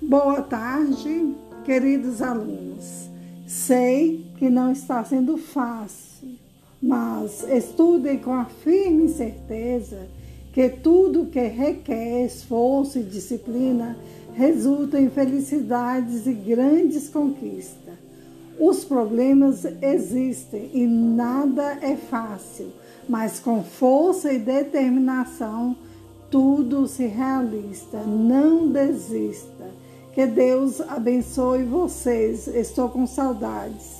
Boa tarde, queridos alunos. Sei que não está sendo fácil, mas estudem com a firme certeza que tudo que requer esforço e disciplina resulta em felicidades e grandes conquistas. Os problemas existem e nada é fácil, mas com força e determinação tudo se realiza. Não desista. Que Deus abençoe vocês. Estou com saudades.